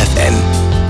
FFN,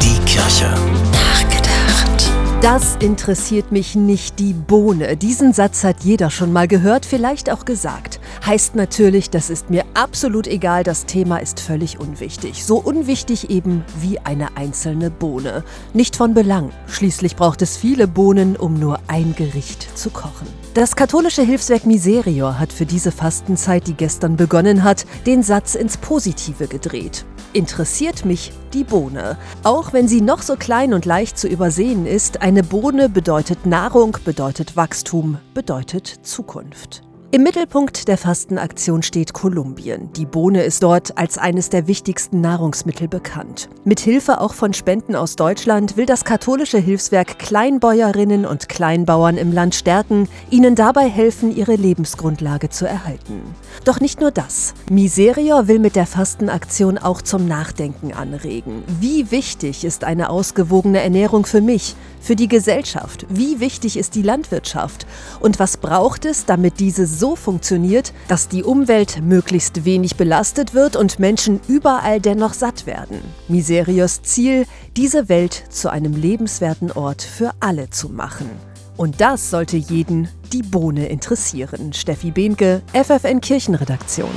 die Kirche. Nachgedacht. Das interessiert mich nicht die Bohne. Diesen Satz hat jeder schon mal gehört, vielleicht auch gesagt. Heißt natürlich, das ist mir absolut egal, das Thema ist völlig unwichtig. So unwichtig eben wie eine einzelne Bohne. Nicht von Belang. Schließlich braucht es viele Bohnen, um nur ein Gericht zu kochen. Das katholische Hilfswerk Miserior hat für diese Fastenzeit, die gestern begonnen hat, den Satz ins Positive gedreht. Interessiert mich die Bohne. Auch wenn sie noch so klein und leicht zu übersehen ist, eine Bohne bedeutet Nahrung, bedeutet Wachstum, bedeutet Zukunft. Im Mittelpunkt der Fastenaktion steht Kolumbien. Die Bohne ist dort als eines der wichtigsten Nahrungsmittel bekannt. Mit Hilfe auch von Spenden aus Deutschland will das katholische Hilfswerk Kleinbäuerinnen und Kleinbauern im Land stärken, ihnen dabei helfen, ihre Lebensgrundlage zu erhalten. Doch nicht nur das. Miserior will mit der Fastenaktion auch zum Nachdenken anregen. Wie wichtig ist eine ausgewogene Ernährung für mich, für die Gesellschaft? Wie wichtig ist die Landwirtschaft? Und was braucht es, damit diese so funktioniert, dass die Umwelt möglichst wenig belastet wird und Menschen überall dennoch satt werden? Miserios Ziel, diese Welt zu einem lebenswerten Ort für alle zu machen. Und das sollte jeden die Bohne interessieren. Steffi Behnke, FFN Kirchenredaktion.